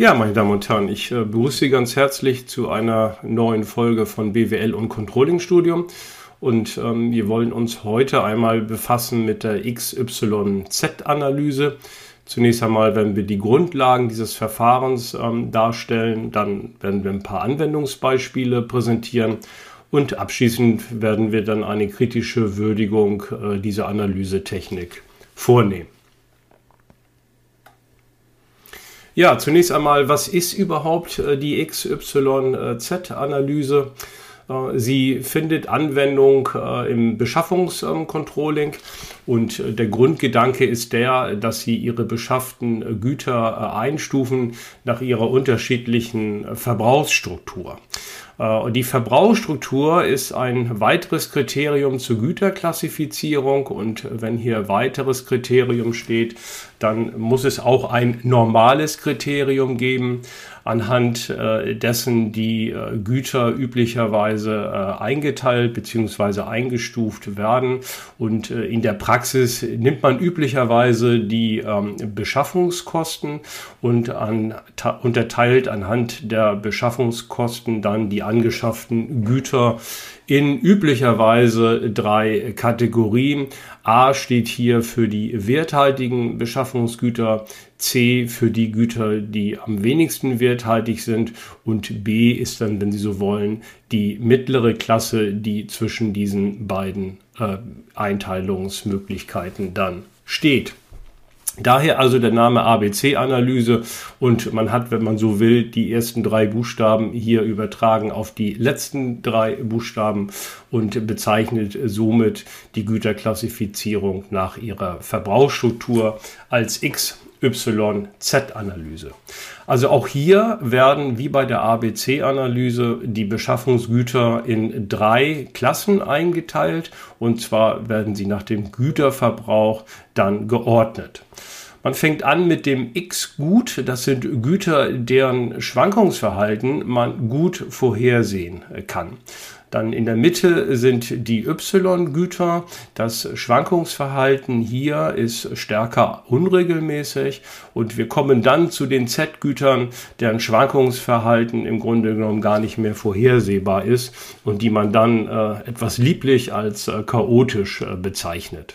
Ja, meine Damen und Herren, ich äh, begrüße Sie ganz herzlich zu einer neuen Folge von BWL und Controlling Studium. Und ähm, wir wollen uns heute einmal befassen mit der XYZ-Analyse. Zunächst einmal werden wir die Grundlagen dieses Verfahrens ähm, darstellen, dann werden wir ein paar Anwendungsbeispiele präsentieren und abschließend werden wir dann eine kritische Würdigung äh, dieser Analysetechnik vornehmen. Ja, zunächst einmal, was ist überhaupt äh, die XYZ-Analyse? Äh, sie findet Anwendung äh, im Beschaffungscontrolling und der Grundgedanke ist der, dass Sie Ihre beschafften Güter einstufen nach ihrer unterschiedlichen Verbrauchsstruktur. Die Verbrauchsstruktur ist ein weiteres Kriterium zur Güterklassifizierung und wenn hier weiteres Kriterium steht, dann muss es auch ein normales Kriterium geben, anhand äh, dessen die äh, Güter üblicherweise eingeteilt bzw. eingestuft werden. Und in der Praxis nimmt man üblicherweise die ähm, Beschaffungskosten und an, unterteilt anhand der Beschaffungskosten dann die angeschafften Güter in üblicherweise drei Kategorien. A steht hier für die werthaltigen Beschaffungsgüter, C für die Güter, die am wenigsten werthaltig sind und B ist dann, wenn Sie so wollen, die mittlere Klasse, die zwischen diesen beiden äh, Einteilungsmöglichkeiten dann steht. Daher also der Name ABC-Analyse und man hat, wenn man so will, die ersten drei Buchstaben hier übertragen auf die letzten drei Buchstaben und bezeichnet somit die Güterklassifizierung nach ihrer Verbrauchsstruktur als XYZ-Analyse. Also auch hier werden wie bei der ABC-Analyse die Beschaffungsgüter in drei Klassen eingeteilt und zwar werden sie nach dem Güterverbrauch dann geordnet. Man fängt an mit dem X-Gut. Das sind Güter, deren Schwankungsverhalten man gut vorhersehen kann. Dann in der Mitte sind die Y-Güter. Das Schwankungsverhalten hier ist stärker unregelmäßig. Und wir kommen dann zu den Z-Gütern, deren Schwankungsverhalten im Grunde genommen gar nicht mehr vorhersehbar ist und die man dann äh, etwas lieblich als äh, chaotisch äh, bezeichnet.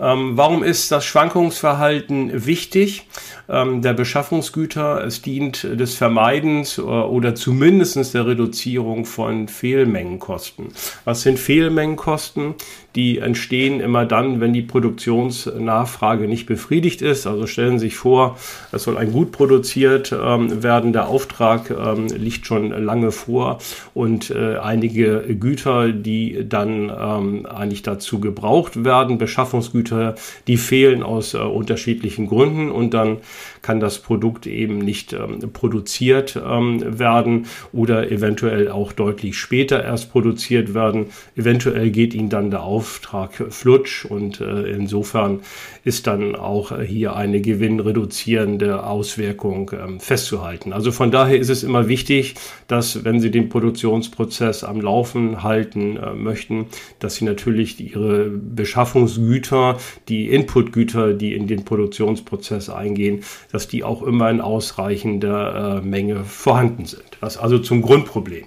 Ähm, warum ist das Schwankungsverhalten wichtig? Ähm, der Beschaffungsgüter, es dient des Vermeidens äh, oder zumindest der Reduzierung von Fehlmengenkosten. Was sind Fehlmengenkosten? Die entstehen immer dann, wenn die Produktionsnachfrage nicht befriedigt ist. Also stellen Sie sich vor, es soll ein Gut produziert ähm, werden. Der Auftrag ähm, liegt schon lange vor und äh, einige Güter, die dann ähm, eigentlich dazu gebraucht werden, Beschaffungsgüter, die fehlen aus äh, unterschiedlichen Gründen und dann kann das Produkt eben nicht ähm, produziert ähm, werden oder eventuell auch deutlich später erst produziert werden. Eventuell geht Ihnen dann der Auftrag flutsch und äh, insofern ist dann auch hier eine gewinnreduzierende Auswirkung ähm, festzuhalten. Also von daher ist es immer wichtig, dass wenn Sie den Produktionsprozess am Laufen halten äh, möchten, dass Sie natürlich Ihre Beschaffungsgüter, die Inputgüter, die in den Produktionsprozess eingehen, dass die auch immer in ausreichender äh, Menge vorhanden sind. Das also zum Grundproblem.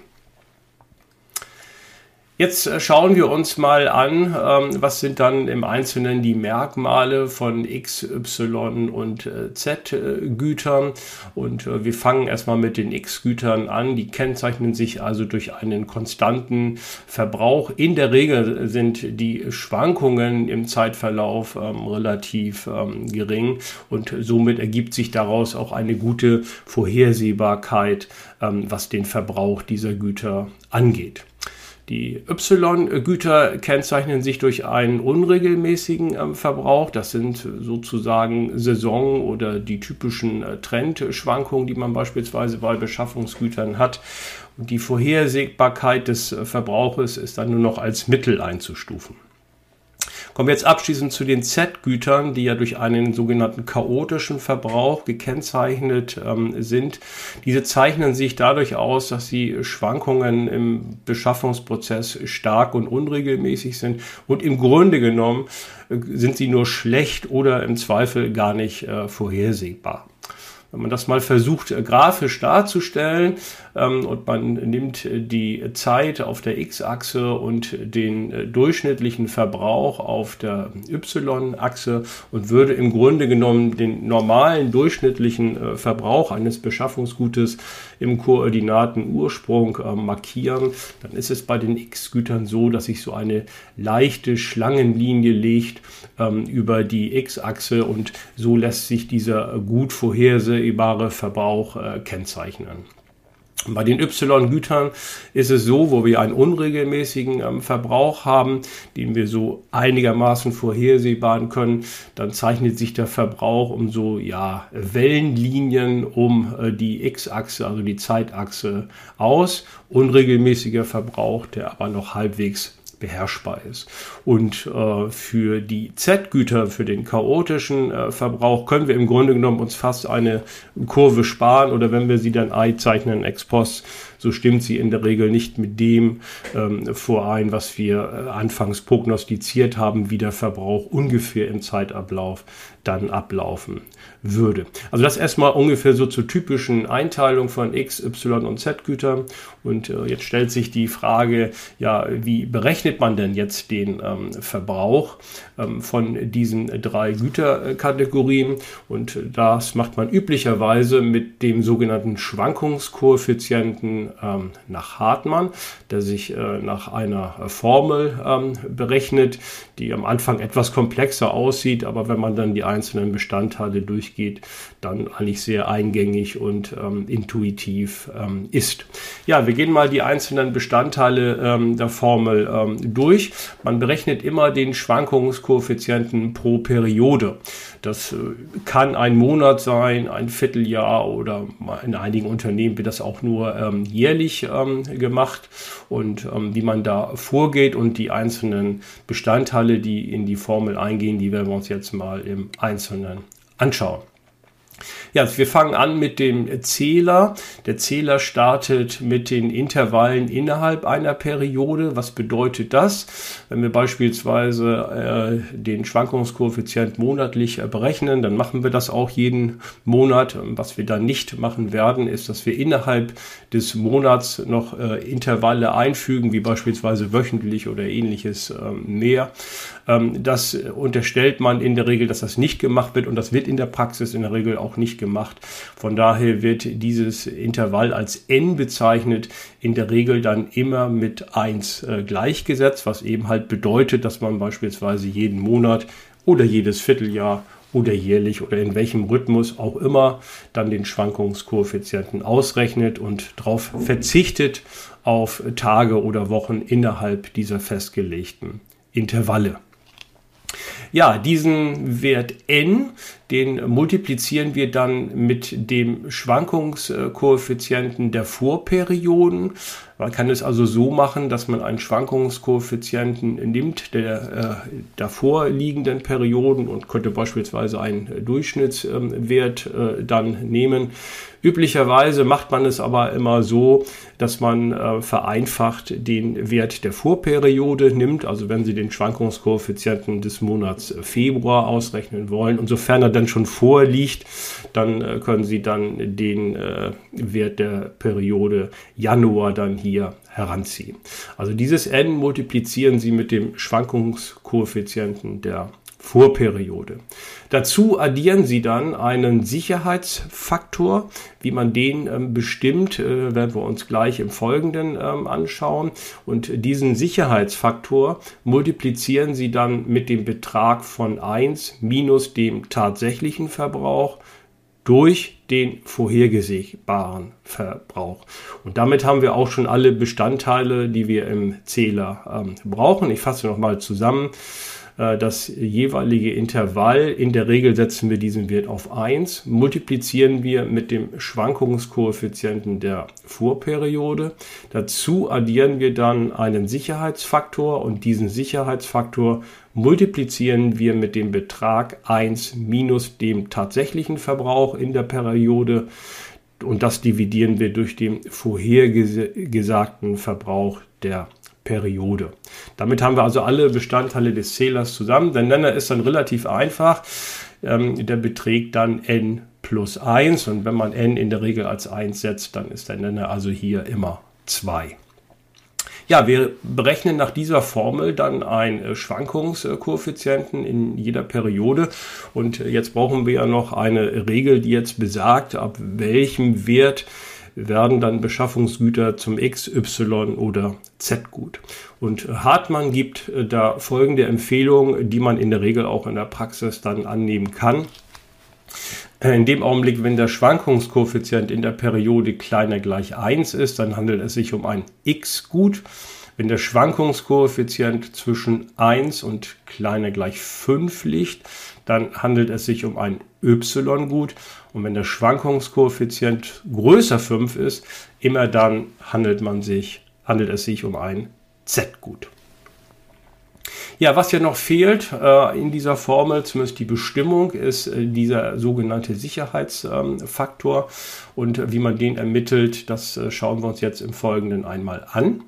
Jetzt äh, schauen wir uns mal an, ähm, was sind dann im Einzelnen die Merkmale von X, Y und äh, Z-Gütern. Und äh, wir fangen erstmal mit den X-Gütern an. Die kennzeichnen sich also durch einen konstanten Verbrauch. In der Regel sind die Schwankungen im Zeitverlauf ähm, relativ ähm, gering und somit ergibt sich daraus auch eine gute Vorhersehbarkeit, was den Verbrauch dieser Güter angeht. Die Y-Güter kennzeichnen sich durch einen unregelmäßigen äh, Verbrauch. Das sind sozusagen Saison- oder die typischen äh, Trendschwankungen, die man beispielsweise bei Beschaffungsgütern hat. Und die Vorhersehbarkeit des äh, Verbrauches ist dann nur noch als Mittel einzustufen. Kommen wir jetzt abschließend zu den Z-Gütern, die ja durch einen sogenannten chaotischen Verbrauch gekennzeichnet ähm, sind. Diese zeichnen sich dadurch aus, dass sie Schwankungen im Beschaffungsprozess stark und unregelmäßig sind und im Grunde genommen äh, sind sie nur schlecht oder im Zweifel gar nicht äh, vorhersehbar. Wenn man das mal versucht, äh, grafisch darzustellen ähm, und man nimmt die Zeit auf der X-Achse und den äh, durchschnittlichen Verbrauch auf der Y-Achse und würde im Grunde genommen den normalen durchschnittlichen äh, Verbrauch eines Beschaffungsgutes im Koordinatenursprung äh, markieren, dann ist es bei den X-Gütern so, dass sich so eine leichte Schlangenlinie legt ähm, über die X-Achse und so lässt sich dieser gut vorhersehbare Verbrauch äh, kennzeichnen. Bei den Y-Gütern ist es so, wo wir einen unregelmäßigen ähm, Verbrauch haben, den wir so einigermaßen vorhersehbar können, dann zeichnet sich der Verbrauch um so ja, Wellenlinien um äh, die X-Achse, also die Zeitachse aus. Unregelmäßiger Verbrauch, der aber noch halbwegs beherrschbar ist. Und äh, für die Z-Güter, für den chaotischen äh, Verbrauch, können wir im Grunde genommen uns fast eine Kurve sparen oder wenn wir sie dann einzeichnen ex post, so stimmt sie in der Regel nicht mit dem ähm, vorein, was wir äh, anfangs prognostiziert haben, wie der Verbrauch ungefähr im Zeitablauf dann ablaufen würde. Also das erstmal ungefähr so zur typischen Einteilung von X, Y und Z-Gütern. Und äh, jetzt stellt sich die Frage, ja, wie berechnet man denn jetzt den ähm, Verbrauch ähm, von diesen drei Güterkategorien? Und das macht man üblicherweise mit dem sogenannten Schwankungskoeffizienten ähm, nach Hartmann, der sich äh, nach einer Formel ähm, berechnet, die am Anfang etwas komplexer aussieht, aber wenn man dann die einzelnen Bestandteile durchgeht, dann eigentlich sehr eingängig und ähm, intuitiv ähm, ist. Ja, wir gehen mal die einzelnen Bestandteile ähm, der Formel ähm, durch. Man berechnet immer den Schwankungskoeffizienten pro Periode. Das äh, kann ein Monat sein, ein Vierteljahr oder in einigen Unternehmen wird das auch nur ähm, jährlich ähm, gemacht. Und ähm, wie man da vorgeht und die einzelnen Bestandteile, die in die Formel eingehen, die werden wir uns jetzt mal im Einzelnen anschauen. Ja, wir fangen an mit dem Zähler. Der Zähler startet mit den Intervallen innerhalb einer Periode. Was bedeutet das? Wenn wir beispielsweise äh, den Schwankungskoeffizient monatlich äh, berechnen, dann machen wir das auch jeden Monat. Was wir dann nicht machen werden, ist, dass wir innerhalb des Monats noch äh, Intervalle einfügen, wie beispielsweise wöchentlich oder ähnliches ähm, mehr. Ähm, das unterstellt man in der Regel, dass das nicht gemacht wird und das wird in der Praxis in der Regel auch nicht gemacht. Von daher wird dieses Intervall als n bezeichnet, in der Regel dann immer mit 1 äh, gleichgesetzt, was eben halt bedeutet, dass man beispielsweise jeden Monat oder jedes Vierteljahr oder jährlich oder in welchem Rhythmus auch immer dann den Schwankungskoeffizienten ausrechnet und darauf verzichtet auf Tage oder Wochen innerhalb dieser festgelegten Intervalle. Ja, diesen Wert n, den multiplizieren wir dann mit dem Schwankungskoeffizienten der Vorperioden. Man kann es also so machen, dass man einen Schwankungskoeffizienten nimmt der äh, davor liegenden Perioden und könnte beispielsweise einen Durchschnittswert äh, dann nehmen. Üblicherweise macht man es aber immer so, dass man äh, vereinfacht den Wert der Vorperiode nimmt. Also wenn Sie den Schwankungskoeffizienten des Monats Februar ausrechnen wollen und sofern er dann schon vorliegt, dann äh, können Sie dann den äh, Wert der Periode Januar dann hier heranziehen. Also dieses n multiplizieren Sie mit dem Schwankungskoeffizienten der Vorperiode. Dazu addieren Sie dann einen Sicherheitsfaktor. Wie man den ähm, bestimmt, äh, werden wir uns gleich im Folgenden ähm, anschauen. Und diesen Sicherheitsfaktor multiplizieren Sie dann mit dem Betrag von 1 minus dem tatsächlichen Verbrauch durch den vorhergesehbaren Verbrauch. Und damit haben wir auch schon alle Bestandteile, die wir im Zähler ähm, brauchen. Ich fasse nochmal zusammen. Äh, das jeweilige Intervall. In der Regel setzen wir diesen Wert auf 1, multiplizieren wir mit dem Schwankungskoeffizienten der Vorperiode. Dazu addieren wir dann einen Sicherheitsfaktor und diesen Sicherheitsfaktor multiplizieren wir mit dem Betrag 1 minus dem tatsächlichen Verbrauch in der Periode und das dividieren wir durch den vorhergesagten Verbrauch der Periode. Damit haben wir also alle Bestandteile des Zählers zusammen. Der Nenner ist dann relativ einfach. Ähm, der beträgt dann n plus 1 und wenn man n in der Regel als 1 setzt, dann ist der Nenner also hier immer 2. Ja, wir berechnen nach dieser Formel dann einen Schwankungskoeffizienten in jeder Periode. Und jetzt brauchen wir ja noch eine Regel, die jetzt besagt, ab welchem Wert werden dann Beschaffungsgüter zum X, Y oder Z gut. Und Hartmann gibt äh, da folgende Empfehlung, die man in der Regel auch in der Praxis dann annehmen kann. Äh, in dem Augenblick, wenn der Schwankungskoeffizient in der Periode kleiner gleich 1 ist, dann handelt es sich um ein X-Gut. Wenn der Schwankungskoeffizient zwischen 1 und kleiner gleich 5 liegt, dann handelt es sich um ein Y-Gut. Und wenn der Schwankungskoeffizient größer 5 ist, immer dann handelt, man sich, handelt es sich um ein Z-Gut. Ja, was ja noch fehlt äh, in dieser Formel, zumindest die Bestimmung, ist äh, dieser sogenannte Sicherheitsfaktor. Ähm, und wie man den ermittelt, das äh, schauen wir uns jetzt im Folgenden einmal an.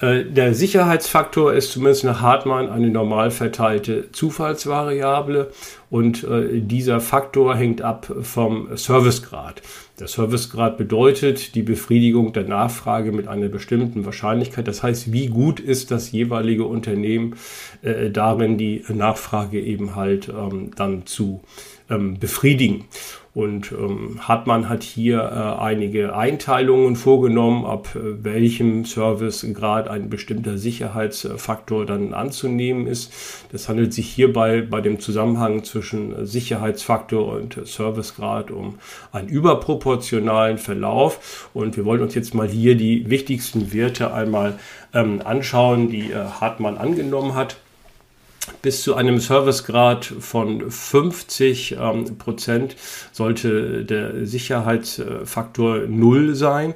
Äh, der Sicherheitsfaktor ist zumindest nach Hartmann eine normal verteilte Zufallsvariable und äh, dieser Faktor hängt ab vom Servicegrad. Der Servicegrad bedeutet die Befriedigung der Nachfrage mit einer bestimmten Wahrscheinlichkeit. Das heißt, wie gut ist das jeweilige Unternehmen äh, darin, die Nachfrage eben halt ähm, dann zu ähm, befriedigen. Und ähm, Hartmann hat hier äh, einige Einteilungen vorgenommen, ab äh, welchem Servicegrad ein bestimmter Sicherheitsfaktor dann anzunehmen ist. Das handelt sich hierbei bei dem Zusammenhang zwischen Sicherheitsfaktor und Servicegrad um einen überproportionalen Verlauf. Und wir wollen uns jetzt mal hier die wichtigsten Werte einmal ähm, anschauen, die äh, Hartmann angenommen hat bis zu einem Servicegrad von 50 ähm, Prozent sollte der Sicherheitsfaktor null sein.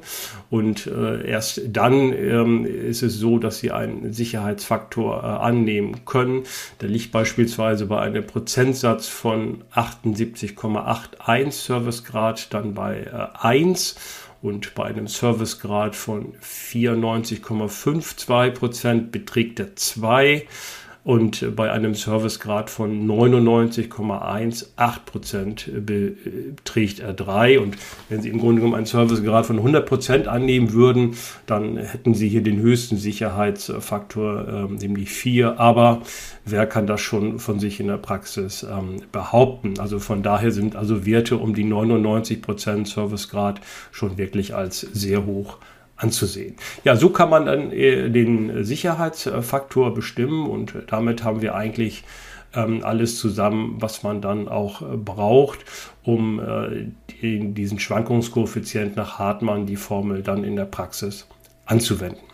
Und äh, erst dann ähm, ist es so, dass Sie einen Sicherheitsfaktor äh, annehmen können. Der liegt beispielsweise bei einem Prozentsatz von 78,81 Servicegrad dann bei äh, 1 und bei einem Servicegrad von 94,52 Prozent beträgt er 2 und bei einem Servicegrad von 99,18 Prozent beträgt er 3. Und wenn Sie im Grunde genommen einen Servicegrad von 100 Prozent annehmen würden, dann hätten Sie hier den höchsten Sicherheitsfaktor, äh, nämlich 4. Aber wer kann das schon von sich in der Praxis ähm, behaupten? Also von daher sind also Werte um die 99 Prozent Servicegrad schon wirklich als sehr hoch anzusehen. Ja, so kann man dann äh, den Sicherheitsfaktor bestimmen und damit haben wir eigentlich ähm, alles zusammen, was man dann auch äh, braucht, um äh, diesen Schwankungskoeffizient nach Hartmann, die Formel dann in der Praxis anzuwenden.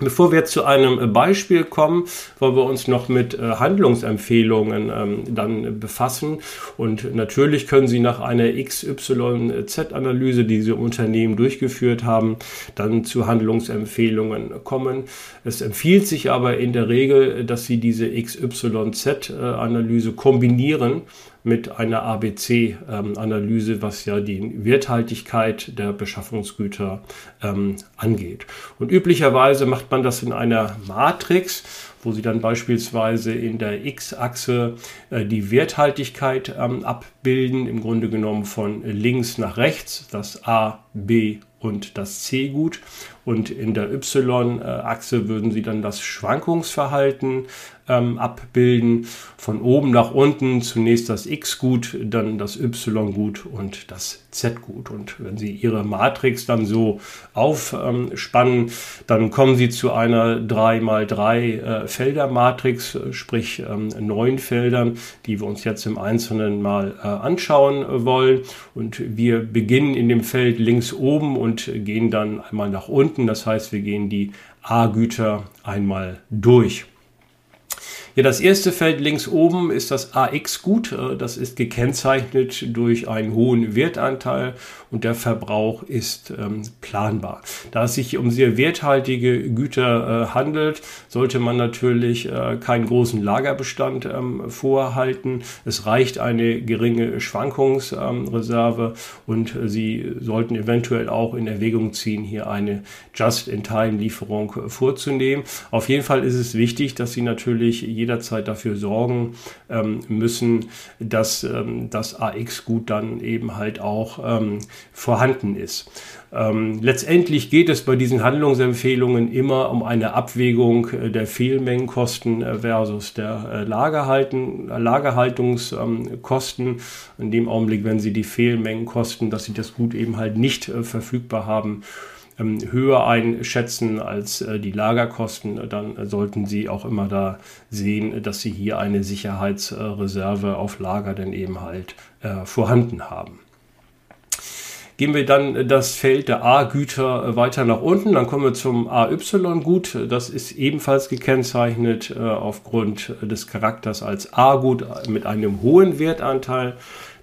Bevor wir zu einem Beispiel kommen, wollen wir uns noch mit äh, Handlungsempfehlungen ähm, dann befassen. Und natürlich können Sie nach einer XYZ-Analyse, die Sie im Unternehmen durchgeführt haben, dann zu Handlungsempfehlungen kommen. Es empfiehlt sich aber in der Regel, dass Sie diese XYZ-Analyse kombinieren mit einer ABC-Analyse, was ja die Werthaltigkeit der Beschaffungsgüter ähm, angeht. Und üblicherweise macht man das in einer Matrix, wo Sie dann beispielsweise in der X-Achse äh, die Werthaltigkeit ähm, abbilden, im Grunde genommen von links nach rechts, das A, B und das C-Gut. Und in der Y-Achse würden Sie dann das Schwankungsverhalten ähm, abbilden. Von oben nach unten zunächst das X-Gut, dann das Y-Gut und das Z-Gut. Und wenn Sie Ihre Matrix dann so aufspannen, dann kommen Sie zu einer 3x3 äh, Felder-Matrix, sprich ähm, neun Feldern, die wir uns jetzt im Einzelnen mal äh, anschauen wollen. Und wir beginnen in dem Feld links oben und gehen dann einmal nach unten. Das heißt, wir gehen die A-Güter einmal durch. Ja, das erste Feld links oben ist das AX-Gut. Äh, das ist gekennzeichnet durch einen hohen Wertanteil und der Verbrauch ist ähm, planbar. Da es sich um sehr werthaltige Güter äh, handelt, sollte man natürlich äh, keinen großen Lagerbestand ähm, vorhalten. Es reicht eine geringe Schwankungsreserve ähm, und Sie sollten eventuell auch in Erwägung ziehen, hier eine Just-in-Time-Lieferung vorzunehmen. Auf jeden Fall ist es wichtig, dass Sie natürlich jederzeit dafür sorgen ähm, müssen, dass ähm, das AX-Gut dann eben halt auch ähm, vorhanden ist. Ähm, letztendlich geht es bei diesen Handlungsempfehlungen immer um eine Abwägung äh, der Fehlmengenkosten äh, versus der äh, Lagerhaltungskosten. In dem Augenblick, wenn Sie die Fehlmengenkosten, dass Sie das Gut eben halt nicht äh, verfügbar haben, ähm, höher einschätzen als äh, die Lagerkosten, dann sollten Sie auch immer da sehen, dass Sie hier eine Sicherheitsreserve auf Lager denn eben halt äh, vorhanden haben. Gehen wir dann das Feld der A-Güter weiter nach unten, dann kommen wir zum AY-Gut. Das ist ebenfalls gekennzeichnet äh, aufgrund des Charakters als A-Gut mit einem hohen Wertanteil.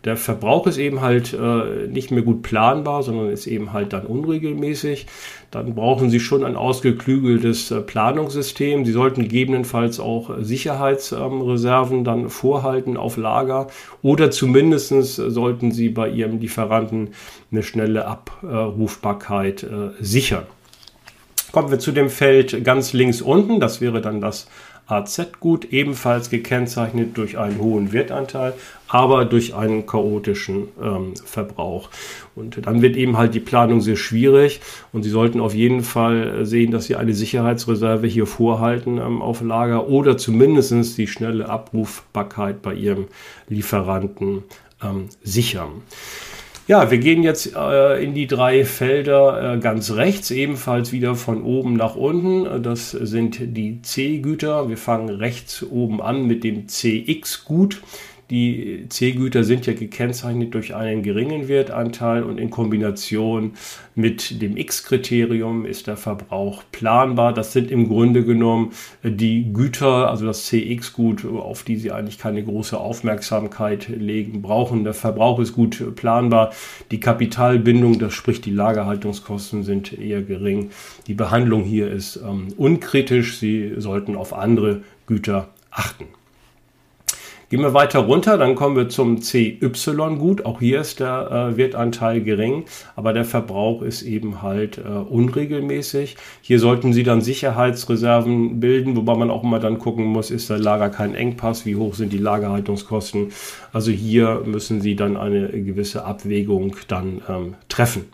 Der Verbrauch ist eben halt äh, nicht mehr gut planbar, sondern ist eben halt dann unregelmäßig. Dann brauchen Sie schon ein ausgeklügeltes äh, Planungssystem. Sie sollten gegebenenfalls auch Sicherheitsreserven ähm, dann vorhalten auf Lager oder zumindestens sollten Sie bei Ihrem Lieferanten eine schnelle Abrufbarkeit äh, sichern. Kommen wir zu dem Feld ganz links unten. Das wäre dann das AZ-Gut, ebenfalls gekennzeichnet durch einen hohen Wertanteil, aber durch einen chaotischen ähm, Verbrauch. Und dann wird eben halt die Planung sehr schwierig und Sie sollten auf jeden Fall sehen, dass Sie eine Sicherheitsreserve hier vorhalten ähm, auf Lager oder zumindest die schnelle Abrufbarkeit bei Ihrem Lieferanten ähm, sichern. Ja, wir gehen jetzt äh, in die drei Felder äh, ganz rechts, ebenfalls wieder von oben nach unten. Das sind die C-Güter. Wir fangen rechts oben an mit dem CX-Gut. Die C-Güter sind ja gekennzeichnet durch einen geringen Wertanteil und in Kombination mit dem X-Kriterium ist der Verbrauch planbar. Das sind im Grunde genommen die Güter, also das CX-Gut, auf die Sie eigentlich keine große Aufmerksamkeit legen brauchen. Der Verbrauch ist gut planbar. Die Kapitalbindung, das spricht die Lagerhaltungskosten, sind eher gering. Die Behandlung hier ist ähm, unkritisch. Sie sollten auf andere Güter achten. Gehen wir weiter runter, dann kommen wir zum CY-Gut. Auch hier ist der äh, Wertanteil gering, aber der Verbrauch ist eben halt äh, unregelmäßig. Hier sollten Sie dann Sicherheitsreserven bilden, wobei man auch immer dann gucken muss, ist der Lager kein Engpass, wie hoch sind die Lagerhaltungskosten. Also hier müssen Sie dann eine gewisse Abwägung dann ähm, treffen.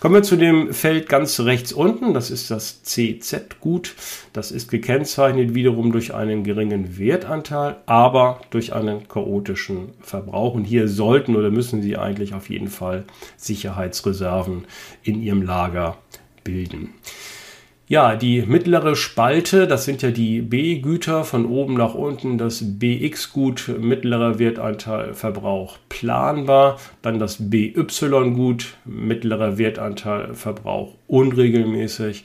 Kommen wir zu dem Feld ganz rechts unten. Das ist das CZ-Gut. Das ist gekennzeichnet wiederum durch einen geringen Wertanteil, aber durch einen chaotischen Verbrauch. Und hier sollten oder müssen Sie eigentlich auf jeden Fall Sicherheitsreserven in Ihrem Lager bilden. Ja, die mittlere Spalte, das sind ja die B-Güter. Von oben nach unten, das BX-Gut, mittlerer Wertanteil, Verbrauch planbar, dann das BY-Gut, mittlerer Wertanteil, Verbrauch unregelmäßig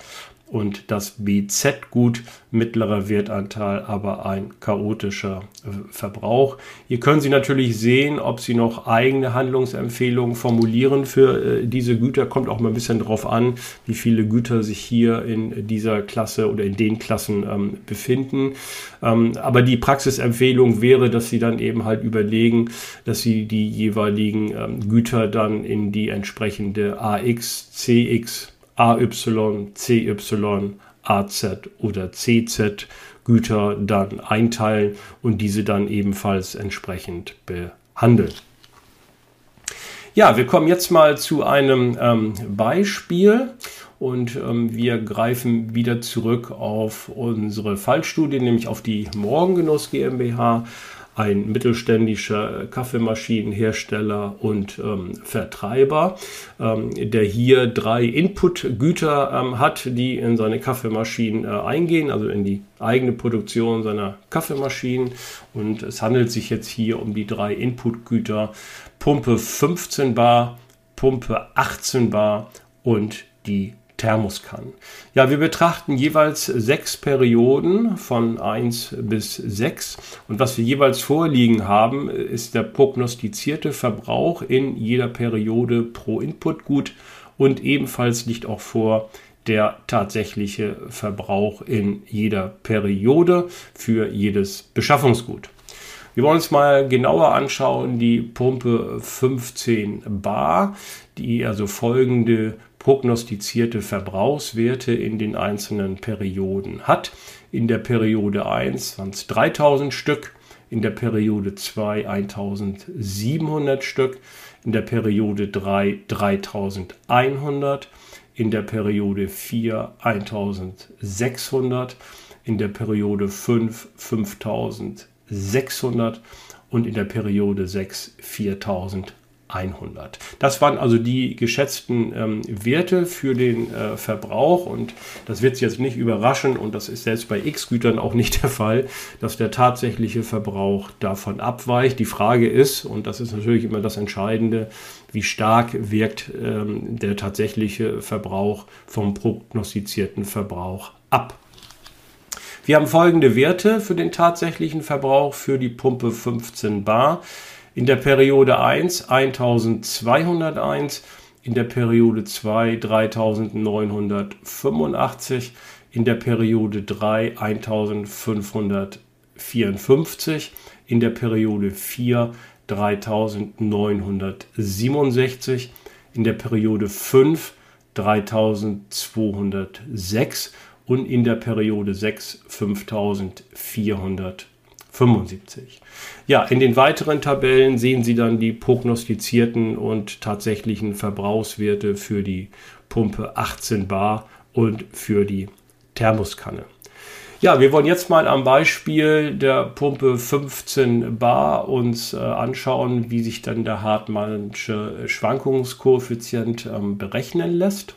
und das BZ-Gut mittlerer Wertanteil, aber ein chaotischer äh, Verbrauch. Hier können Sie natürlich sehen, ob Sie noch eigene Handlungsempfehlungen formulieren für äh, diese Güter. Kommt auch mal ein bisschen drauf an, wie viele Güter sich hier in dieser Klasse oder in den Klassen ähm, befinden. Ähm, aber die Praxisempfehlung wäre, dass Sie dann eben halt überlegen, dass Sie die jeweiligen ähm, Güter dann in die entsprechende AX, CX, AY, CY, AZ oder CZ Güter dann einteilen und diese dann ebenfalls entsprechend behandeln. Ja, wir kommen jetzt mal zu einem ähm, Beispiel und ähm, wir greifen wieder zurück auf unsere Fallstudie, nämlich auf die Morgengenuss GmbH ein mittelständischer Kaffeemaschinenhersteller und ähm, Vertreiber, ähm, der hier drei Inputgüter ähm, hat, die in seine Kaffeemaschinen äh, eingehen, also in die eigene Produktion seiner Kaffeemaschinen. Und es handelt sich jetzt hier um die drei Inputgüter Pumpe 15 Bar, Pumpe 18 Bar und die Thermoskannen. Ja, wir betrachten jeweils sechs Perioden von 1 bis 6 und was wir jeweils vorliegen haben, ist der prognostizierte Verbrauch in jeder Periode pro Inputgut und ebenfalls liegt auch vor der tatsächliche Verbrauch in jeder Periode für jedes Beschaffungsgut. Wir wollen uns mal genauer anschauen die Pumpe 15 Bar, die also folgende prognostizierte Verbrauchswerte in den einzelnen Perioden hat. In der Periode 1 waren es 3000 Stück, in der Periode 2 1700 Stück, in der Periode 3 3100, in der Periode 4 1600, in der Periode 5 5600 und in der Periode 6 4100. 100. Das waren also die geschätzten ähm, Werte für den äh, Verbrauch und das wird Sie jetzt nicht überraschen und das ist selbst bei X-Gütern auch nicht der Fall, dass der tatsächliche Verbrauch davon abweicht. Die Frage ist, und das ist natürlich immer das Entscheidende, wie stark wirkt ähm, der tatsächliche Verbrauch vom prognostizierten Verbrauch ab. Wir haben folgende Werte für den tatsächlichen Verbrauch für die Pumpe 15 Bar. In der Periode 1 1201, in der Periode 2 3985, in der Periode 3 1554, in der Periode 4 3967, in der Periode 5 3206 und in der Periode 6 5400. 75. Ja, in den weiteren Tabellen sehen Sie dann die prognostizierten und tatsächlichen Verbrauchswerte für die Pumpe 18 Bar und für die Thermoskanne. Ja, wir wollen jetzt mal am Beispiel der Pumpe 15 Bar uns äh, anschauen, wie sich dann der Hartmannsche Schwankungskoeffizient ähm, berechnen lässt.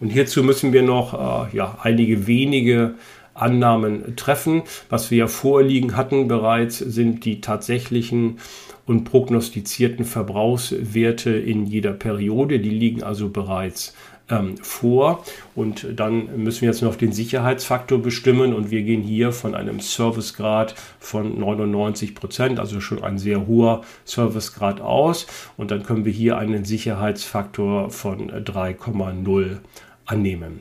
Und hierzu müssen wir noch äh, ja, einige wenige Annahmen treffen. Was wir ja vorliegen hatten bereits, sind die tatsächlichen und prognostizierten Verbrauchswerte in jeder Periode. Die liegen also bereits ähm, vor. Und dann müssen wir jetzt noch den Sicherheitsfaktor bestimmen. Und wir gehen hier von einem Servicegrad von 99 Prozent, also schon ein sehr hoher Servicegrad aus. Und dann können wir hier einen Sicherheitsfaktor von 3,0 annehmen.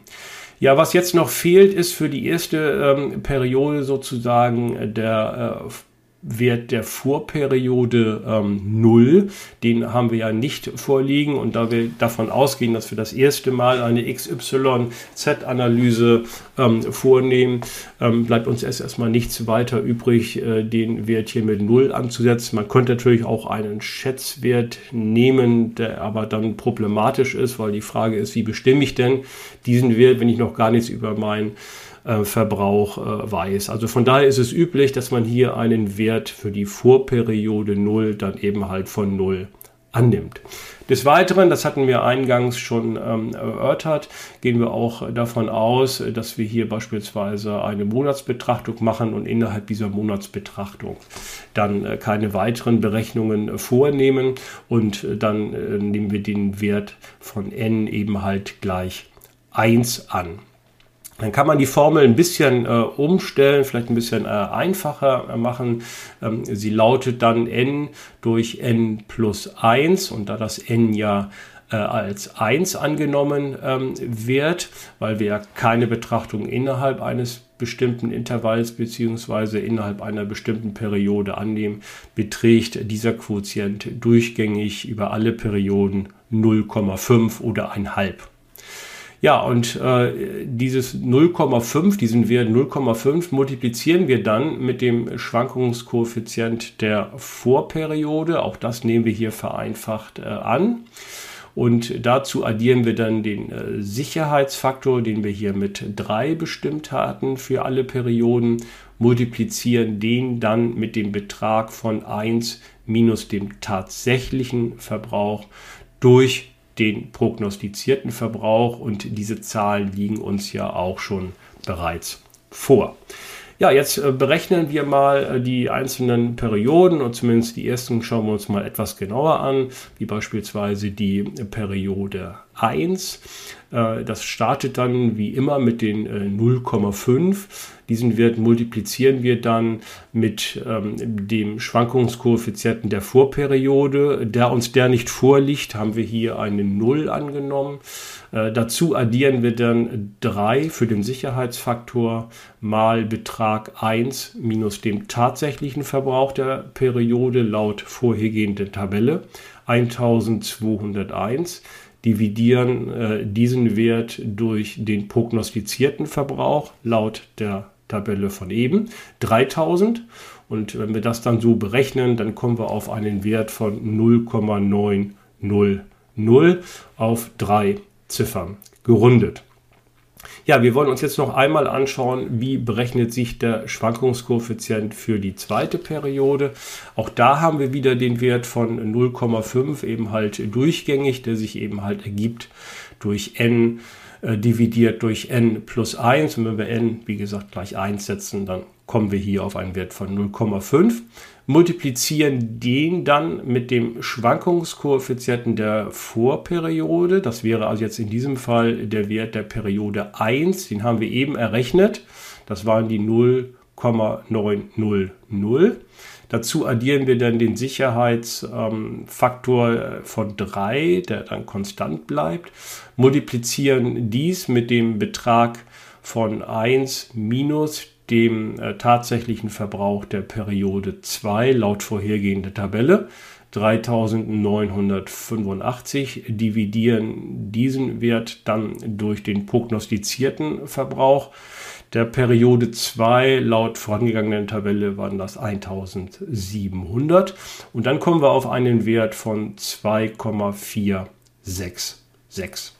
Ja, was jetzt noch fehlt, ist für die erste ähm, Periode sozusagen der äh, Wert der Vorperiode ähm, 0. Den haben wir ja nicht vorliegen und da wir davon ausgehen, dass wir das erste Mal eine XYZ-Analyse ähm, vornehmen, ähm, bleibt uns erst erstmal nichts weiter übrig, äh, den Wert hier mit 0 anzusetzen. Man könnte natürlich auch einen Schätzwert nehmen, der aber dann problematisch ist, weil die Frage ist, wie bestimme ich denn diesen Wert, wenn ich noch gar nichts über meinen äh, Verbrauch äh, weiß. Also von daher ist es üblich, dass man hier einen Wert für die Vorperiode 0 dann eben halt von 0 annimmt. Des Weiteren, das hatten wir eingangs schon ähm, erörtert, gehen wir auch davon aus, dass wir hier beispielsweise eine Monatsbetrachtung machen und innerhalb dieser Monatsbetrachtung dann äh, keine weiteren Berechnungen äh, vornehmen und äh, dann äh, nehmen wir den Wert von n eben halt gleich 1 an. Dann kann man die Formel ein bisschen äh, umstellen, vielleicht ein bisschen äh, einfacher äh, machen. Ähm, sie lautet dann n durch n plus 1 und da das n ja äh, als 1 angenommen ähm, wird, weil wir ja keine Betrachtung innerhalb eines bestimmten Intervalls bzw. innerhalb einer bestimmten Periode annehmen, beträgt dieser Quotient durchgängig über alle Perioden 0,5 oder 1,5. Ja, und äh, dieses 0,5, diesen Wert 0,5 multiplizieren wir dann mit dem Schwankungskoeffizient der Vorperiode. Auch das nehmen wir hier vereinfacht äh, an. Und dazu addieren wir dann den äh, Sicherheitsfaktor, den wir hier mit 3 bestimmt hatten für alle Perioden, multiplizieren den dann mit dem Betrag von 1 minus dem tatsächlichen Verbrauch durch den prognostizierten Verbrauch und diese Zahlen liegen uns ja auch schon bereits vor. Ja, jetzt äh, berechnen wir mal äh, die einzelnen Perioden und zumindest die ersten schauen wir uns mal etwas genauer an, wie beispielsweise die Periode 1. Äh, das startet dann wie immer mit den 0,5. Diesen Wert multiplizieren wir dann mit ähm, dem Schwankungskoeffizienten der Vorperiode. Da uns der nicht vorliegt, haben wir hier eine 0 angenommen. Äh, dazu addieren wir dann 3 für den Sicherheitsfaktor mal Betrag 1 minus dem tatsächlichen Verbrauch der Periode laut vorhergehenden Tabelle 1201. dividieren äh, diesen Wert durch den prognostizierten Verbrauch laut der Tabelle von eben 3000 und wenn wir das dann so berechnen, dann kommen wir auf einen Wert von 0,900 auf drei Ziffern gerundet. Ja, wir wollen uns jetzt noch einmal anschauen, wie berechnet sich der Schwankungskoeffizient für die zweite Periode. Auch da haben wir wieder den Wert von 0,5 eben halt durchgängig, der sich eben halt ergibt durch n äh, dividiert durch n plus 1. Und wenn wir n, wie gesagt, gleich 1 setzen, dann kommen wir hier auf einen Wert von 0,5 multiplizieren den dann mit dem Schwankungskoeffizienten der Vorperiode. Das wäre also jetzt in diesem Fall der Wert der Periode 1. Den haben wir eben errechnet. Das waren die 0,900. Dazu addieren wir dann den Sicherheitsfaktor ähm, von 3, der dann konstant bleibt, multiplizieren dies mit dem Betrag von 1 minus dem äh, tatsächlichen Verbrauch der Periode 2 laut vorhergehender Tabelle. 3985 dividieren diesen Wert dann durch den prognostizierten Verbrauch. Der Periode 2 laut vorangegangenen Tabelle waren das 1700 und dann kommen wir auf einen Wert von 2,466.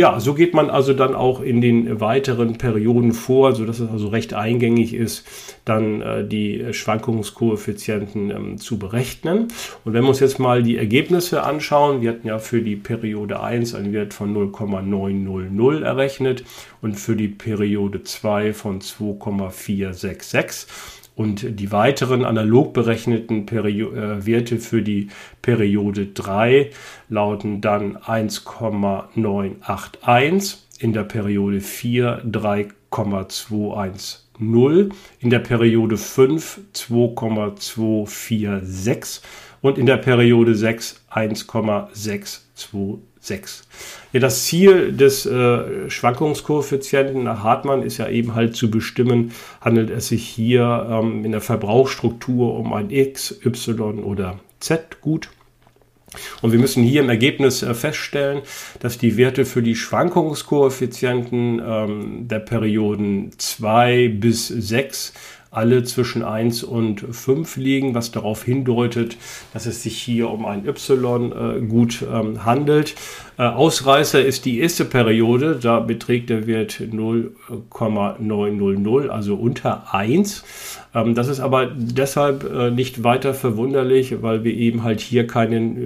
Ja, so geht man also dann auch in den weiteren Perioden vor, sodass es also recht eingängig ist, dann äh, die Schwankungskoeffizienten ähm, zu berechnen. Und wenn wir uns jetzt mal die Ergebnisse anschauen, wir hatten ja für die Periode 1 einen Wert von 0,900 errechnet und für die Periode 2 von 2,466 und die weiteren analog berechneten Perio äh, Werte für die Periode 3 lauten dann 1,981, in der Periode 4 3,210, in der Periode 5 2,246 und in der Periode 6 1,626. 6. Ja, das Ziel des äh, Schwankungskoeffizienten nach Hartmann ist ja eben halt zu bestimmen, handelt es sich hier ähm, in der Verbrauchsstruktur um ein X, Y oder Z-Gut. Und wir müssen hier im Ergebnis äh, feststellen, dass die Werte für die Schwankungskoeffizienten ähm, der Perioden 2 bis 6 alle zwischen 1 und 5 liegen, was darauf hindeutet, dass es sich hier um ein Y-Gut äh, ähm, handelt. Äh, Ausreißer ist die erste Periode, da beträgt der Wert 0,900, also unter 1. Ähm, das ist aber deshalb äh, nicht weiter verwunderlich, weil wir eben halt hier keinen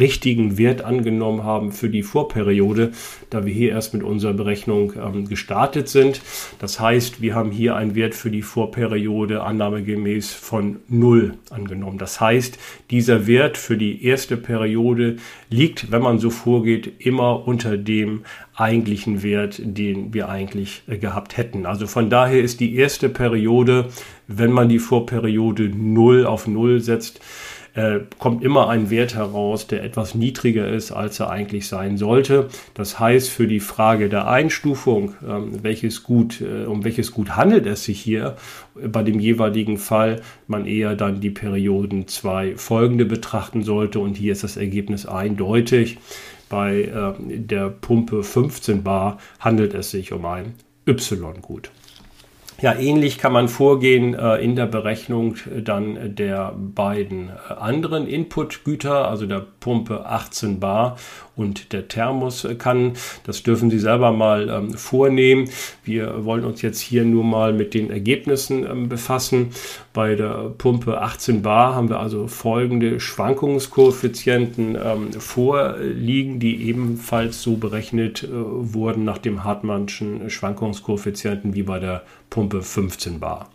richtigen Wert angenommen haben für die Vorperiode, da wir hier erst mit unserer Berechnung ähm, gestartet sind. Das heißt, wir haben hier einen Wert für die Vorperiode Periode annahmegemäß von 0 angenommen. Das heißt, dieser Wert für die erste Periode liegt, wenn man so vorgeht, immer unter dem eigentlichen Wert, den wir eigentlich äh, gehabt hätten. Also von daher ist die erste Periode, wenn man die Vorperiode 0 auf 0 setzt, äh, kommt immer ein Wert heraus, der etwas niedriger ist, als er eigentlich sein sollte. Das heißt, für die Frage der Einstufung, ähm, welches Gut, äh, um welches Gut handelt es sich hier, bei dem jeweiligen Fall man eher dann die Perioden zwei folgende betrachten sollte. Und hier ist das Ergebnis eindeutig. Bei äh, der Pumpe 15 Bar handelt es sich um ein Y-Gut. Ja, ähnlich kann man vorgehen äh, in der Berechnung äh, dann der beiden äh, anderen Inputgüter, also der Pumpe 18 Bar und der Thermoskanne. Das dürfen Sie selber mal ähm, vornehmen. Wir wollen uns jetzt hier nur mal mit den Ergebnissen ähm, befassen. Bei der Pumpe 18 Bar haben wir also folgende Schwankungskoeffizienten ähm, vorliegen, die ebenfalls so berechnet äh, wurden nach dem Hartmannschen Schwankungskoeffizienten wie bei der Pumpe 15 Bar.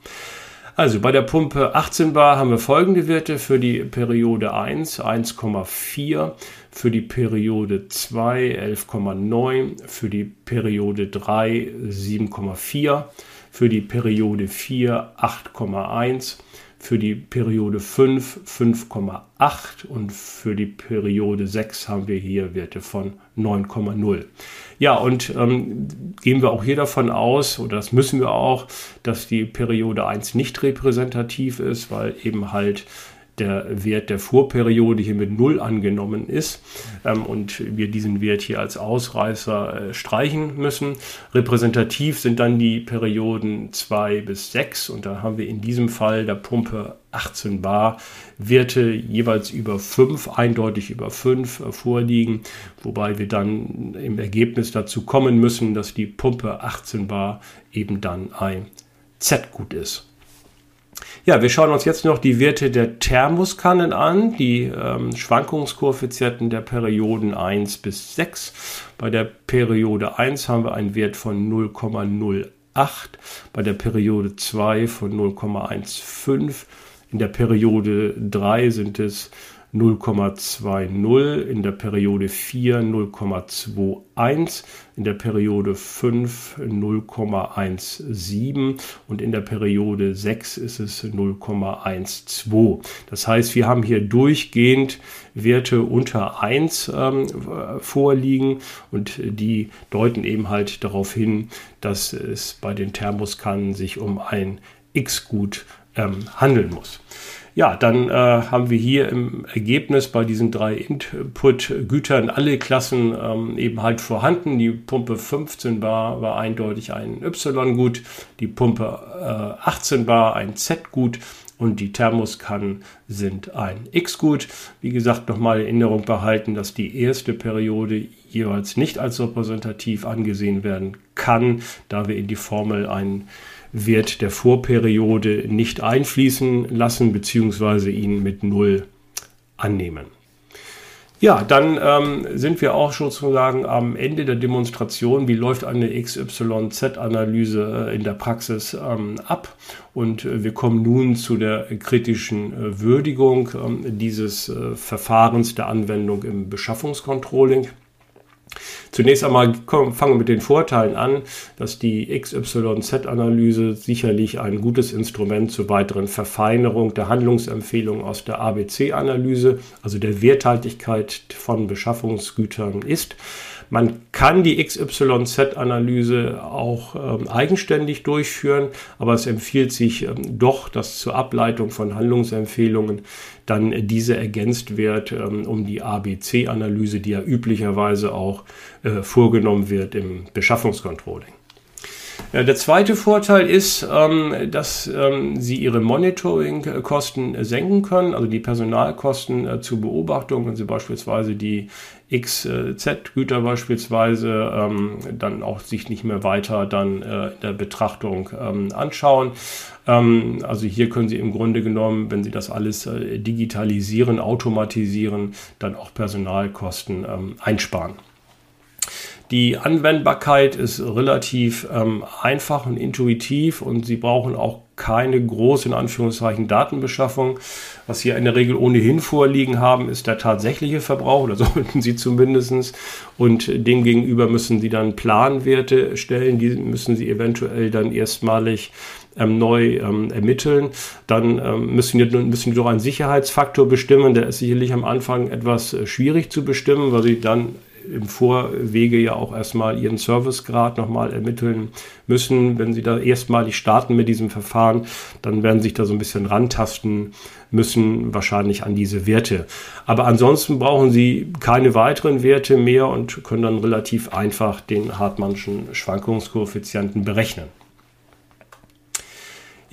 Also bei der Pumpe 18 Bar haben wir folgende Werte für die Periode 1 1,4, für die Periode 2 11,9, für die Periode 3 7,4, für die Periode 4 8,1, für die Periode 5 5,8 und für die Periode 6 haben wir hier Werte von 9,0. Ja, und ähm, gehen wir auch hier davon aus, oder das müssen wir auch, dass die Periode 1 nicht repräsentativ ist, weil eben halt der Wert der Vorperiode hier mit 0 angenommen ist ähm, und wir diesen Wert hier als Ausreißer äh, streichen müssen. Repräsentativ sind dann die Perioden 2 bis 6 und da haben wir in diesem Fall der Pumpe 18 Bar Werte jeweils über 5, eindeutig über 5 äh, vorliegen, wobei wir dann im Ergebnis dazu kommen müssen, dass die Pumpe 18 Bar eben dann ein Z-Gut ist. Ja, wir schauen uns jetzt noch die Werte der Thermoskannen an, die ähm, Schwankungskoeffizienten der Perioden 1 bis 6. Bei der Periode 1 haben wir einen Wert von 0,08, bei der Periode 2 von 0,15, in der Periode 3 sind es 0,20, in der Periode 4 0,21, in der Periode 5 0,17 und in der Periode 6 ist es 0,12. Das heißt, wir haben hier durchgehend Werte unter 1 ähm, vorliegen und die deuten eben halt darauf hin, dass es bei den Thermoskannen sich um ein X-Gut ähm, handeln muss. Ja, dann äh, haben wir hier im Ergebnis bei diesen drei Input-Gütern alle Klassen ähm, eben halt vorhanden. Die Pumpe 15 Bar war eindeutig ein Y-Gut, die Pumpe äh, 18 Bar ein Z-Gut und die Thermoskannen sind ein X-Gut. Wie gesagt, nochmal in Erinnerung behalten, dass die erste Periode jeweils nicht als repräsentativ angesehen werden kann, da wir in die Formel einen Wert der Vorperiode nicht einfließen lassen bzw. ihn mit Null annehmen. Ja, dann ähm, sind wir auch sozusagen am Ende der Demonstration. Wie läuft eine XYZ-Analyse äh, in der Praxis ähm, ab? Und äh, wir kommen nun zu der kritischen äh, Würdigung ähm, dieses äh, Verfahrens der Anwendung im Beschaffungscontrolling. Zunächst einmal fangen wir mit den Vorteilen an, dass die XYZ-Analyse sicherlich ein gutes Instrument zur weiteren Verfeinerung der Handlungsempfehlungen aus der ABC-Analyse, also der Werthaltigkeit von Beschaffungsgütern ist. Man kann die XYZ-Analyse auch ähm, eigenständig durchführen, aber es empfiehlt sich ähm, doch, dass zur Ableitung von Handlungsempfehlungen dann diese ergänzt wird ähm, um die ABC-Analyse, die ja üblicherweise auch äh, vorgenommen wird im Beschaffungscontrolling. Ja, der zweite Vorteil ist, ähm, dass ähm, Sie Ihre Monitoring-Kosten senken können, also die Personalkosten äh, zur Beobachtung, wenn Sie beispielsweise die XZ-Güter beispielsweise ähm, dann auch sich nicht mehr weiter dann äh, in der Betrachtung ähm, anschauen. Ähm, also hier können Sie im Grunde genommen, wenn Sie das alles äh, digitalisieren, automatisieren, dann auch Personalkosten ähm, einsparen. Die Anwendbarkeit ist relativ ähm, einfach und intuitiv und Sie brauchen auch keine große, in Anführungszeichen, Datenbeschaffung. Was Sie in der Regel ohnehin vorliegen haben, ist der tatsächliche Verbrauch, oder sollten Sie zumindest. Und demgegenüber müssen Sie dann Planwerte stellen, die müssen Sie eventuell dann erstmalig ähm, neu ähm, ermitteln. Dann ähm, müssen, wir, müssen doch einen Sicherheitsfaktor bestimmen. Der ist sicherlich am Anfang etwas äh, schwierig zu bestimmen, weil Sie dann im Vorwege ja auch erstmal ihren Servicegrad nochmal ermitteln müssen. Wenn sie da erstmalig starten mit diesem Verfahren, dann werden sie sich da so ein bisschen rantasten müssen, wahrscheinlich an diese Werte. Aber ansonsten brauchen sie keine weiteren Werte mehr und können dann relativ einfach den Hartmannschen Schwankungskoeffizienten berechnen.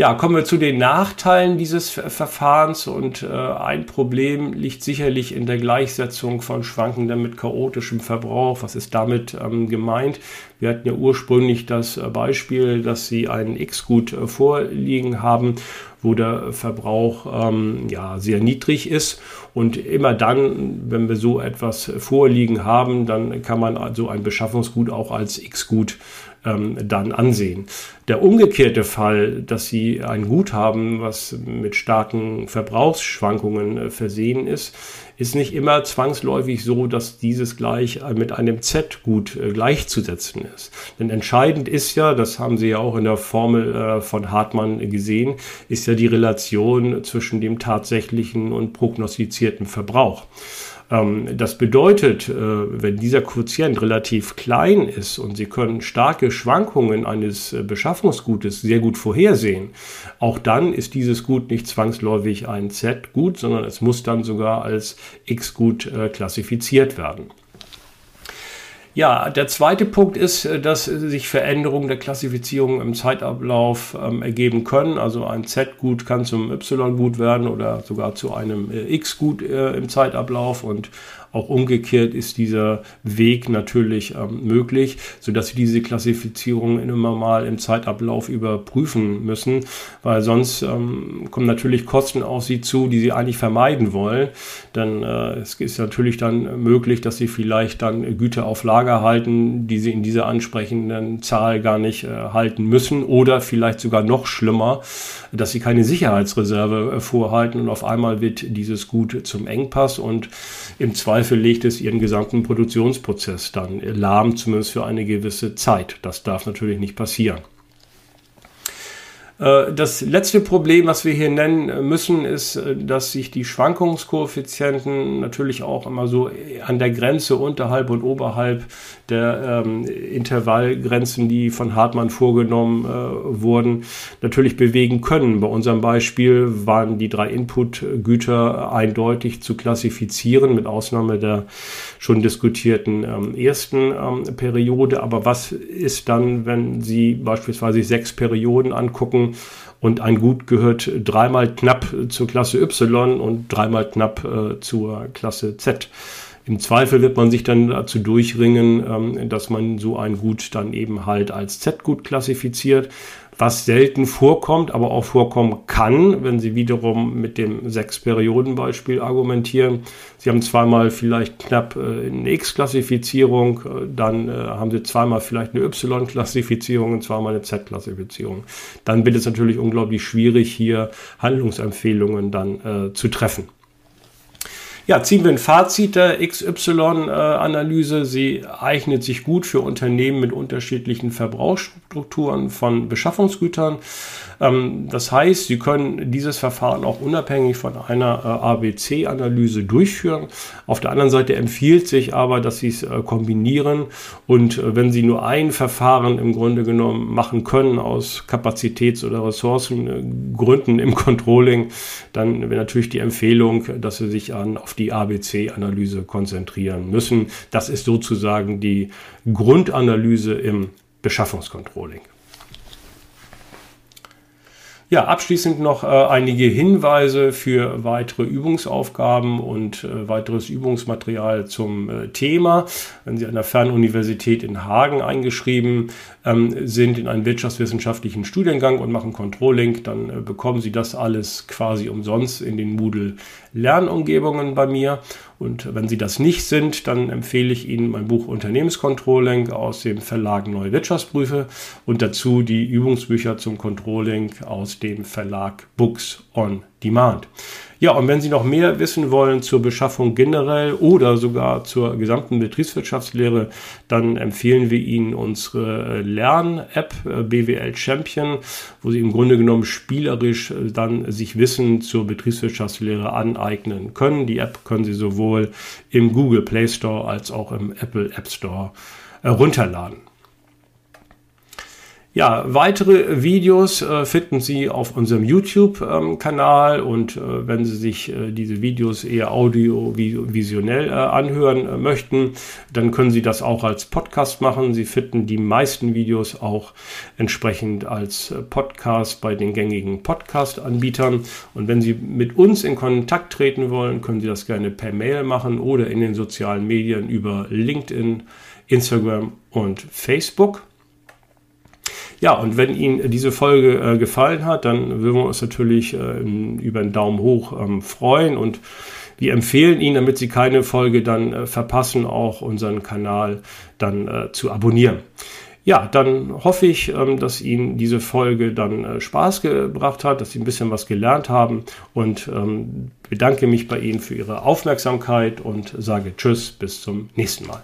Ja, kommen wir zu den Nachteilen dieses Verfahrens und äh, ein Problem liegt sicherlich in der Gleichsetzung von schwankendem mit chaotischem Verbrauch. Was ist damit ähm, gemeint? Wir hatten ja ursprünglich das äh, Beispiel, dass Sie einen X-Gut äh, vorliegen haben, wo der Verbrauch ähm, ja sehr niedrig ist und immer dann, wenn wir so etwas vorliegen haben, dann kann man also ein Beschaffungsgut auch als X-Gut ähm, dann ansehen. Der umgekehrte Fall, dass Sie ein Guthaben, was mit starken Verbrauchsschwankungen äh, versehen ist, ist nicht immer zwangsläufig so, dass dieses gleich mit einem Z-Gut äh, gleichzusetzen ist. Denn entscheidend ist ja, das haben Sie ja auch in der Formel äh, von Hartmann gesehen, ist ja die Relation zwischen dem tatsächlichen und prognostizierten Verbrauch. Ähm, das bedeutet, äh, wenn dieser Quotient relativ klein ist und Sie können starke Schwankungen eines äh, Beschaffungsgutes sehr gut vorhersehen, auch dann ist dieses Gut nicht zwangsläufig ein Z-Gut, sondern es muss dann sogar als X-Gut äh, klassifiziert werden. Ja, der zweite Punkt ist, äh, dass sich Veränderungen der Klassifizierung im Zeitablauf ähm, ergeben können. Also ein Z-Gut kann zum Y-Gut werden oder sogar zu einem äh, X-Gut äh, im Zeitablauf und auch umgekehrt ist dieser Weg natürlich ähm, möglich, sodass Sie diese Klassifizierung immer mal im Zeitablauf überprüfen müssen, weil sonst ähm, kommen natürlich Kosten auf Sie zu, die Sie eigentlich vermeiden wollen. Denn äh, es ist natürlich dann möglich, dass Sie vielleicht dann Güter auf Lager halten, die Sie in dieser ansprechenden Zahl gar nicht äh, halten müssen oder vielleicht sogar noch schlimmer, dass Sie keine Sicherheitsreserve äh, vorhalten und auf einmal wird dieses Gut zum Engpass und im Zweifel legt es ihren gesamten Produktionsprozess dann lahm, zumindest für eine gewisse Zeit. Das darf natürlich nicht passieren. Äh, das letzte Problem, was wir hier nennen müssen, ist, äh, dass sich die Schwankungskoeffizienten natürlich auch immer so an der Grenze unterhalb und oberhalb der ähm, Intervallgrenzen, die von Hartmann vorgenommen äh, wurden, natürlich bewegen können. Bei unserem Beispiel waren die drei Inputgüter eindeutig zu klassifizieren, mit Ausnahme der schon diskutierten ähm, ersten ähm, Periode. Aber was ist dann, wenn Sie beispielsweise sechs Perioden angucken? Und ein Gut gehört dreimal knapp zur Klasse Y und dreimal knapp äh, zur Klasse Z. Im Zweifel wird man sich dann dazu durchringen, ähm, dass man so ein Gut dann eben halt als Z-Gut klassifiziert, was selten vorkommt, aber auch vorkommen kann, wenn Sie wiederum mit dem Sechs-Perioden-Beispiel argumentieren. Sie haben zweimal vielleicht knapp äh, eine X-Klassifizierung, äh, dann äh, haben Sie zweimal vielleicht eine Y-Klassifizierung und zweimal eine Z-Klassifizierung. Dann wird es natürlich unglaublich schwierig, hier Handlungsempfehlungen dann zu treffen. Ja, ziehen wir ein Fazit der XY-Analyse. Sie eignet sich gut für Unternehmen mit unterschiedlichen Verbrauchsstrukturen von Beschaffungsgütern. Ähm, das heißt, Sie können dieses Verfahren auch unabhängig von einer äh, ABC-Analyse durchführen. Auf der anderen Seite empfiehlt sich aber, dass Sie es äh, kombinieren und äh, wenn Sie nur ein Verfahren im Grunde genommen machen können aus Kapazitäts- oder Ressourcengründen im Controlling, dann wäre natürlich die Empfehlung, dass Sie sich an, auf die ABC-Analyse konzentrieren müssen. Das ist sozusagen die Grundanalyse im Beschaffungscontrolling. Ja, abschließend noch äh, einige Hinweise für weitere Übungsaufgaben und äh, weiteres Übungsmaterial zum äh, Thema. Wenn Sie an der Fernuniversität in Hagen eingeschrieben ähm, sind in einen wirtschaftswissenschaftlichen Studiengang und machen Controlling, dann äh, bekommen Sie das alles quasi umsonst in den Moodle Lernumgebungen bei mir. Und wenn Sie das nicht sind, dann empfehle ich Ihnen mein Buch Unternehmenscontrolling aus dem Verlag Neue Wirtschaftsprüfe und dazu die Übungsbücher zum Controlling aus dem Verlag Books on Demand. Ja, und wenn Sie noch mehr wissen wollen zur Beschaffung generell oder sogar zur gesamten Betriebswirtschaftslehre, dann empfehlen wir Ihnen unsere Lern-App äh, BWL Champion, wo Sie im Grunde genommen spielerisch äh, dann sich Wissen zur Betriebswirtschaftslehre aneignen können. Die App können Sie sowohl im Google Play Store als auch im Apple App Store herunterladen. Ja, weitere Videos äh, finden Sie auf unserem YouTube-Kanal ähm, und äh, wenn Sie sich äh, diese Videos eher audiovisuell äh, anhören äh, möchten, dann können Sie das auch als Podcast machen. Sie finden die meisten Videos auch entsprechend als äh, Podcast bei den gängigen Podcast-Anbietern. Und wenn Sie mit uns in Kontakt treten wollen, können Sie das gerne per Mail machen oder in den sozialen Medien über LinkedIn, Instagram und Facebook. Ja, und wenn Ihnen diese Folge äh, gefallen hat, dann würden wir uns natürlich äh, über einen Daumen hoch ähm, freuen und wir empfehlen Ihnen, damit Sie keine Folge dann äh, verpassen, auch unseren Kanal dann äh, zu abonnieren. Ja, dann hoffe ich, ähm, dass Ihnen diese Folge dann äh, Spaß gebracht hat, dass Sie ein bisschen was gelernt haben und ähm, bedanke mich bei Ihnen für Ihre Aufmerksamkeit und sage Tschüss, bis zum nächsten Mal.